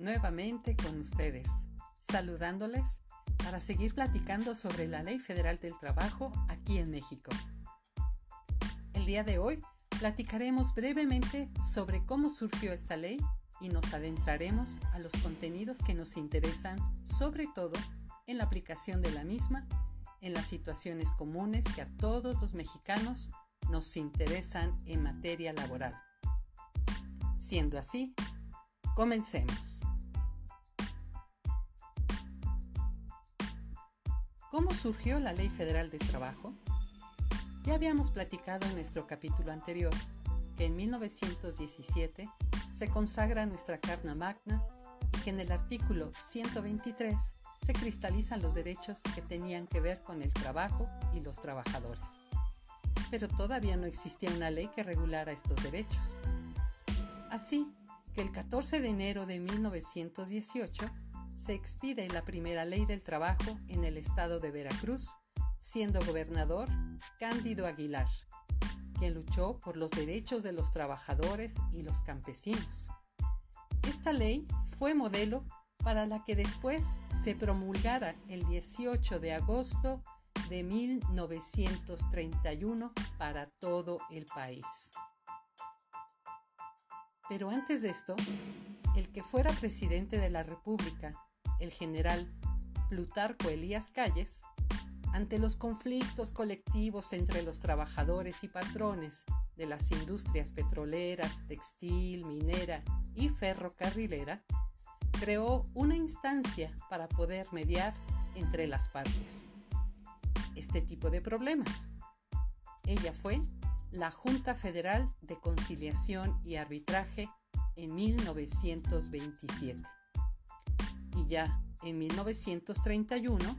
nuevamente con ustedes, saludándoles para seguir platicando sobre la Ley Federal del Trabajo aquí en México. El día de hoy platicaremos brevemente sobre cómo surgió esta ley y nos adentraremos a los contenidos que nos interesan, sobre todo en la aplicación de la misma en las situaciones comunes que a todos los mexicanos nos interesan en materia laboral. Siendo así, comencemos. ¿Cómo surgió la Ley Federal de Trabajo? Ya habíamos platicado en nuestro capítulo anterior que en 1917 se consagra nuestra Carta Magna y que en el artículo 123 se cristalizan los derechos que tenían que ver con el trabajo y los trabajadores. Pero todavía no existía una ley que regulara estos derechos. Así que el 14 de enero de 1918 se expide la primera ley del trabajo en el estado de Veracruz, siendo gobernador Cándido Aguilar, quien luchó por los derechos de los trabajadores y los campesinos. Esta ley fue modelo para la que después se promulgara el 18 de agosto de 1931 para todo el país. Pero antes de esto, el que fuera presidente de la República el general Plutarco Elías Calles, ante los conflictos colectivos entre los trabajadores y patrones de las industrias petroleras, textil, minera y ferrocarrilera, creó una instancia para poder mediar entre las partes. Este tipo de problemas. Ella fue la Junta Federal de Conciliación y Arbitraje en 1927 ya en 1931,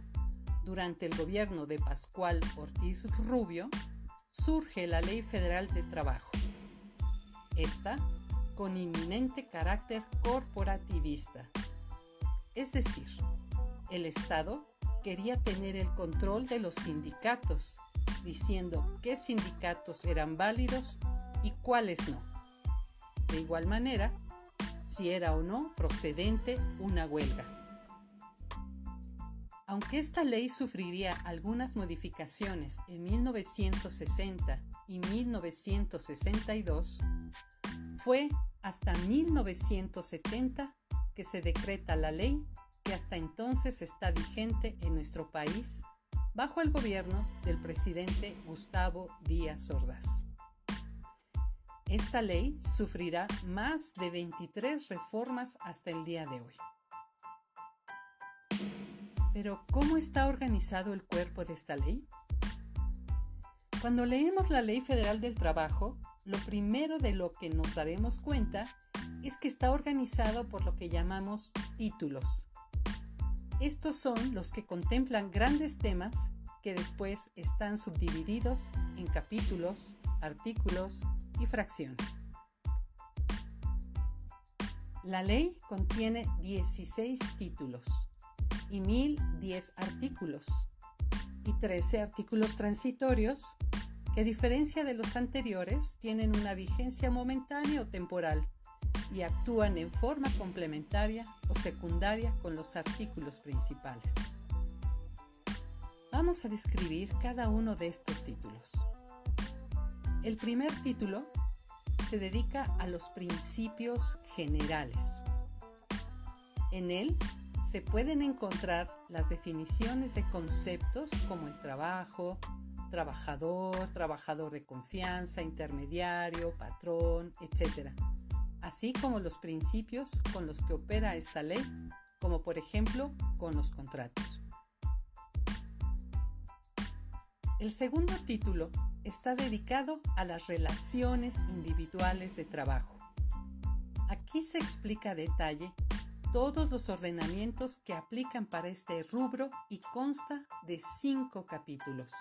durante el gobierno de Pascual Ortiz Rubio, surge la Ley Federal de Trabajo. Esta con inminente carácter corporativista. Es decir, el Estado quería tener el control de los sindicatos, diciendo qué sindicatos eran válidos y cuáles no. De igual manera, si era o no procedente una huelga. Aunque esta ley sufriría algunas modificaciones en 1960 y 1962, fue hasta 1970 que se decreta la ley que hasta entonces está vigente en nuestro país bajo el gobierno del presidente Gustavo Díaz Ordaz. Esta ley sufrirá más de 23 reformas hasta el día de hoy. Pero, ¿cómo está organizado el cuerpo de esta ley? Cuando leemos la Ley Federal del Trabajo, lo primero de lo que nos daremos cuenta es que está organizado por lo que llamamos títulos. Estos son los que contemplan grandes temas que después están subdivididos en capítulos, artículos fracciones. La ley contiene 16 títulos y 1010 artículos y 13 artículos transitorios que a diferencia de los anteriores tienen una vigencia momentánea o temporal y actúan en forma complementaria o secundaria con los artículos principales. Vamos a describir cada uno de estos títulos. El primer título se dedica a los principios generales. En él se pueden encontrar las definiciones de conceptos como el trabajo, trabajador, trabajador de confianza, intermediario, patrón, etc. Así como los principios con los que opera esta ley, como por ejemplo con los contratos. El segundo título está dedicado a las relaciones individuales de trabajo. Aquí se explica a detalle todos los ordenamientos que aplican para este rubro y consta de cinco capítulos.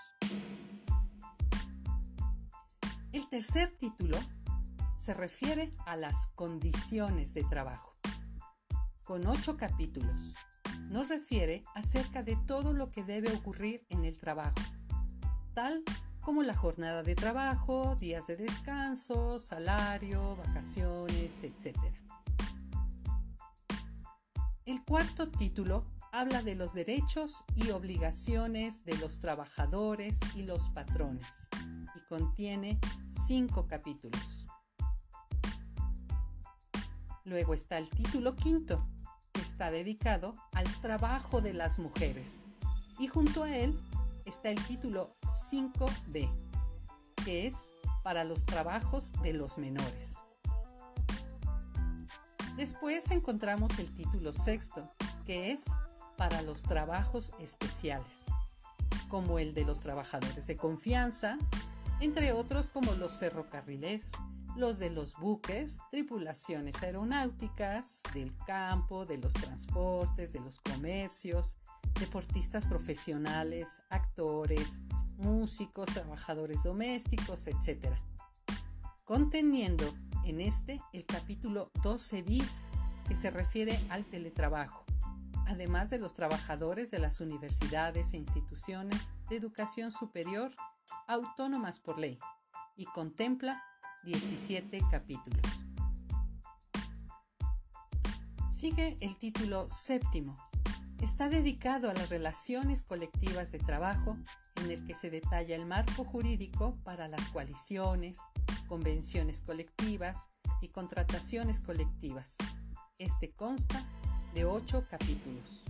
El tercer título se refiere a las condiciones de trabajo. Con ocho capítulos, nos refiere acerca de todo lo que debe ocurrir en el trabajo, tal como la jornada de trabajo, días de descanso, salario, vacaciones, etc. El cuarto título habla de los derechos y obligaciones de los trabajadores y los patrones y contiene cinco capítulos. Luego está el título quinto, que está dedicado al trabajo de las mujeres. Y junto a él está el título 5b, que es para los trabajos de los menores. Después encontramos el título sexto, que es para los trabajos especiales, como el de los trabajadores de confianza, entre otros como los ferrocarriles, los de los buques, tripulaciones aeronáuticas, del campo, de los transportes, de los comercios, deportistas profesionales, actores, músicos, trabajadores domésticos, etc. Conteniendo en este el capítulo 12 bis que se refiere al teletrabajo además de los trabajadores de las universidades e instituciones de educación superior autónomas por ley, y contempla 17 capítulos. Sigue el título séptimo. Está dedicado a las relaciones colectivas de trabajo en el que se detalla el marco jurídico para las coaliciones, convenciones colectivas y contrataciones colectivas. Este consta de ocho capítulos.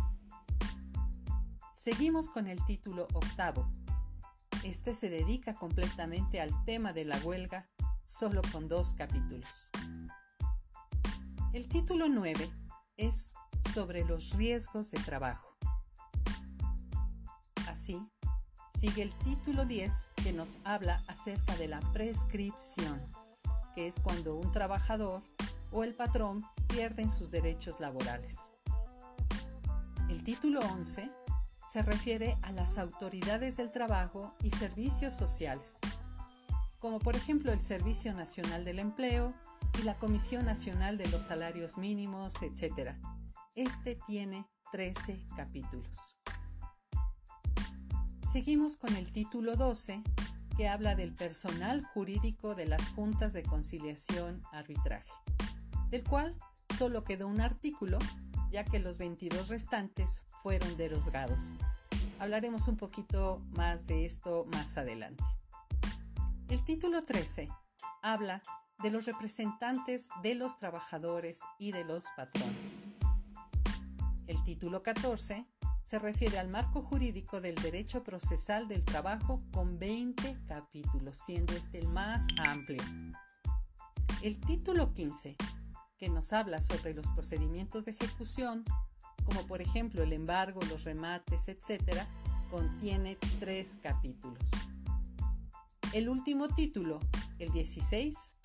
Seguimos con el título octavo. Este se dedica completamente al tema de la huelga, solo con dos capítulos. El título 9 es sobre los riesgos de trabajo. Así, sigue el título 10 que nos habla acerca de la prescripción, que es cuando un trabajador o el patrón pierden sus derechos laborales. El título 11 se refiere a las autoridades del trabajo y servicios sociales, como por ejemplo el Servicio Nacional del Empleo y la Comisión Nacional de los Salarios Mínimos, etc. Este tiene 13 capítulos. Seguimos con el título 12, que habla del personal jurídico de las juntas de conciliación arbitraje, del cual solo quedó un artículo, ya que los 22 restantes fueron derogados. Hablaremos un poquito más de esto más adelante. El título 13 habla de los representantes de los trabajadores y de los patrones. El título 14 se refiere al marco jurídico del derecho procesal del trabajo con 20 capítulos, siendo este el más amplio. El título 15 que nos habla sobre los procedimientos de ejecución, como por ejemplo el embargo, los remates, etc., contiene tres capítulos. El último título, el 16,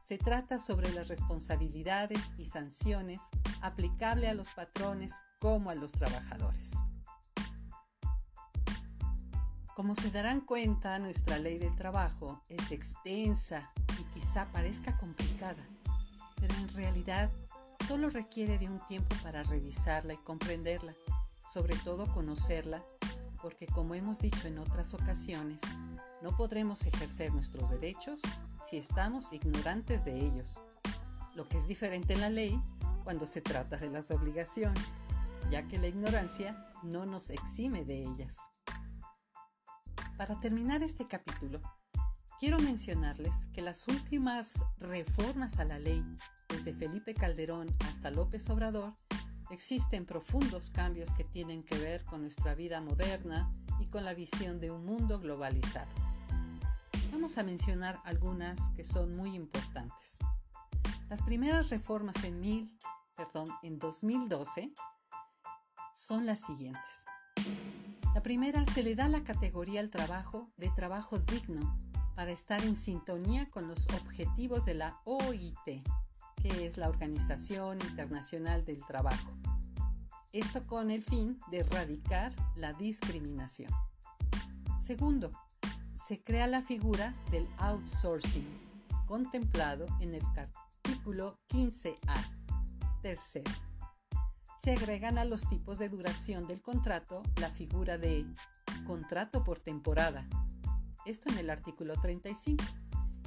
se trata sobre las responsabilidades y sanciones aplicable a los patrones como a los trabajadores. Como se darán cuenta, nuestra ley del trabajo es extensa y quizá parezca complicada pero en realidad solo requiere de un tiempo para revisarla y comprenderla, sobre todo conocerla, porque como hemos dicho en otras ocasiones, no podremos ejercer nuestros derechos si estamos ignorantes de ellos, lo que es diferente en la ley cuando se trata de las obligaciones, ya que la ignorancia no nos exime de ellas. Para terminar este capítulo, Quiero mencionarles que las últimas reformas a la ley, desde Felipe Calderón hasta López Obrador, existen profundos cambios que tienen que ver con nuestra vida moderna y con la visión de un mundo globalizado. Vamos a mencionar algunas que son muy importantes. Las primeras reformas en, mil, perdón, en 2012 son las siguientes. La primera se le da la categoría al trabajo de trabajo digno para estar en sintonía con los objetivos de la OIT, que es la Organización Internacional del Trabajo. Esto con el fin de erradicar la discriminación. Segundo, se crea la figura del outsourcing, contemplado en el artículo 15A. Tercero, se agregan a los tipos de duración del contrato la figura de contrato por temporada, esto en el artículo 35.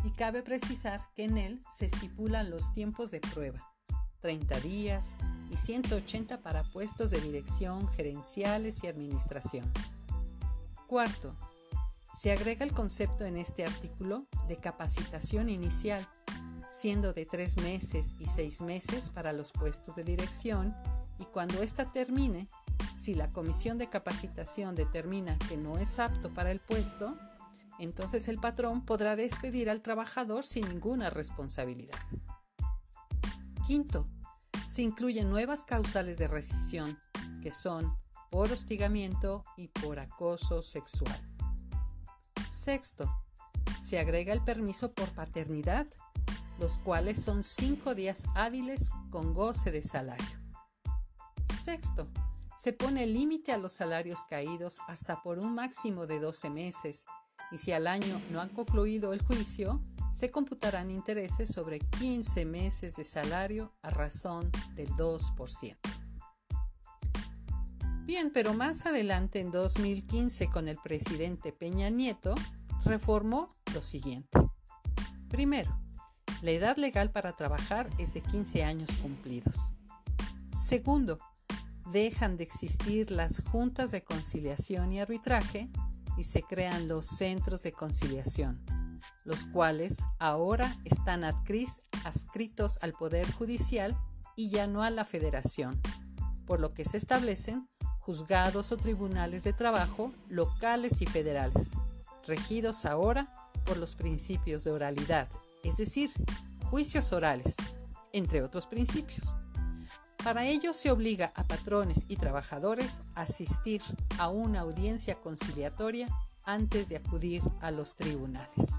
Y cabe precisar que en él se estipulan los tiempos de prueba, 30 días, y 180 para puestos de dirección, gerenciales y administración. Cuarto, se agrega el concepto en este artículo de capacitación inicial, siendo de tres meses y seis meses para los puestos de dirección y cuando ésta termine, si la comisión de capacitación determina que no es apto para el puesto, entonces el patrón podrá despedir al trabajador sin ninguna responsabilidad. Quinto, se incluyen nuevas causales de rescisión, que son por hostigamiento y por acoso sexual. Sexto, se agrega el permiso por paternidad, los cuales son cinco días hábiles con goce de salario. Sexto, se pone límite a los salarios caídos hasta por un máximo de 12 meses y si al año no han concluido el juicio, se computarán intereses sobre 15 meses de salario a razón del 2%. Bien, pero más adelante en 2015 con el presidente Peña Nieto reformó lo siguiente. Primero, la edad legal para trabajar es de 15 años cumplidos. Segundo, dejan de existir las juntas de conciliación y arbitraje y se crean los centros de conciliación, los cuales ahora están adscritos al Poder Judicial y ya no a la Federación, por lo que se establecen juzgados o tribunales de trabajo locales y federales, regidos ahora por los principios de oralidad, es decir, juicios orales, entre otros principios. Para ello se obliga a patrones y trabajadores a asistir a una audiencia conciliatoria antes de acudir a los tribunales.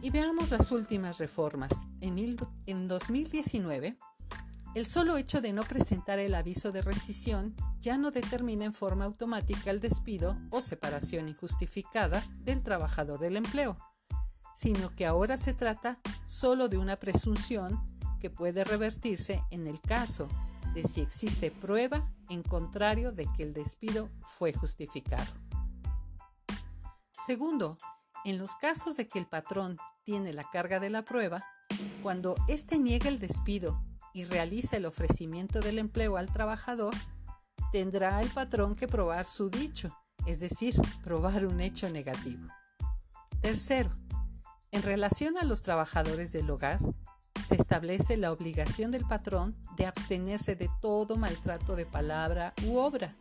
Y veamos las últimas reformas. En, 2019, el solo hecho de no presentar el aviso de rescisión ya no determina en forma automática el despido o separación injustificada del trabajador del empleo, sino que ahora se trata solo de una presunción que puede revertirse en el caso de si existe prueba en contrario de que el despido fue justificado. Segundo, en los casos de que el patrón tiene la carga de la prueba, cuando éste niega el despido y realiza el ofrecimiento del empleo al trabajador, tendrá el patrón que probar su dicho, es decir, probar un hecho negativo. Tercero, en relación a los trabajadores del hogar, se establece la obligación del patrón de abstenerse de todo maltrato de palabra u obra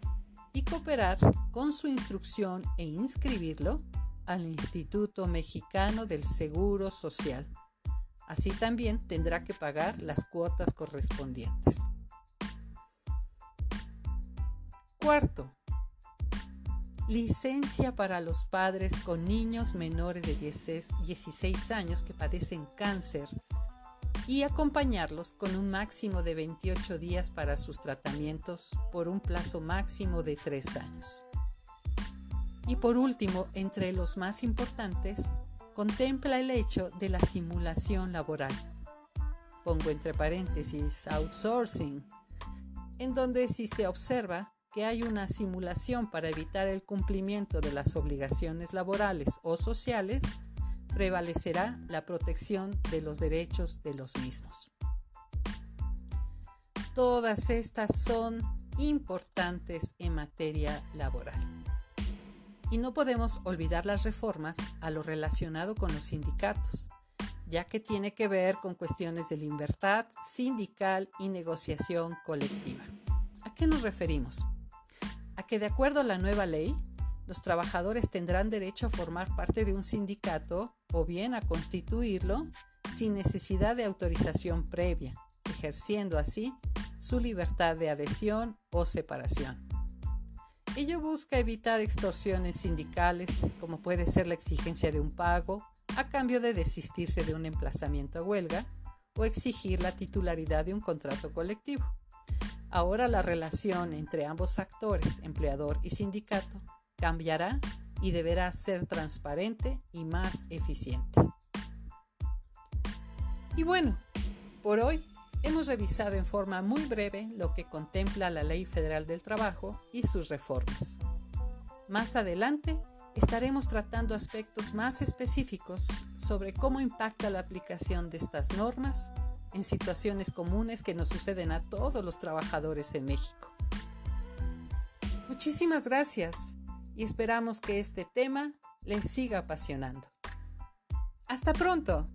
y cooperar con su instrucción e inscribirlo al Instituto Mexicano del Seguro Social. Así también tendrá que pagar las cuotas correspondientes. Cuarto, licencia para los padres con niños menores de 16 años que padecen cáncer y acompañarlos con un máximo de 28 días para sus tratamientos por un plazo máximo de 3 años. Y por último, entre los más importantes, contempla el hecho de la simulación laboral. Pongo entre paréntesis outsourcing, en donde si se observa que hay una simulación para evitar el cumplimiento de las obligaciones laborales o sociales, prevalecerá la protección de los derechos de los mismos. Todas estas son importantes en materia laboral. Y no podemos olvidar las reformas a lo relacionado con los sindicatos, ya que tiene que ver con cuestiones de libertad sindical y negociación colectiva. ¿A qué nos referimos? A que de acuerdo a la nueva ley, los trabajadores tendrán derecho a formar parte de un sindicato o bien a constituirlo sin necesidad de autorización previa, ejerciendo así su libertad de adhesión o separación. Ello busca evitar extorsiones sindicales, como puede ser la exigencia de un pago a cambio de desistirse de un emplazamiento a huelga o exigir la titularidad de un contrato colectivo. Ahora la relación entre ambos actores, empleador y sindicato, cambiará y deberá ser transparente y más eficiente. Y bueno, por hoy hemos revisado en forma muy breve lo que contempla la Ley Federal del Trabajo y sus reformas. Más adelante estaremos tratando aspectos más específicos sobre cómo impacta la aplicación de estas normas en situaciones comunes que nos suceden a todos los trabajadores en México. Muchísimas gracias y esperamos que este tema les siga apasionando. Hasta pronto.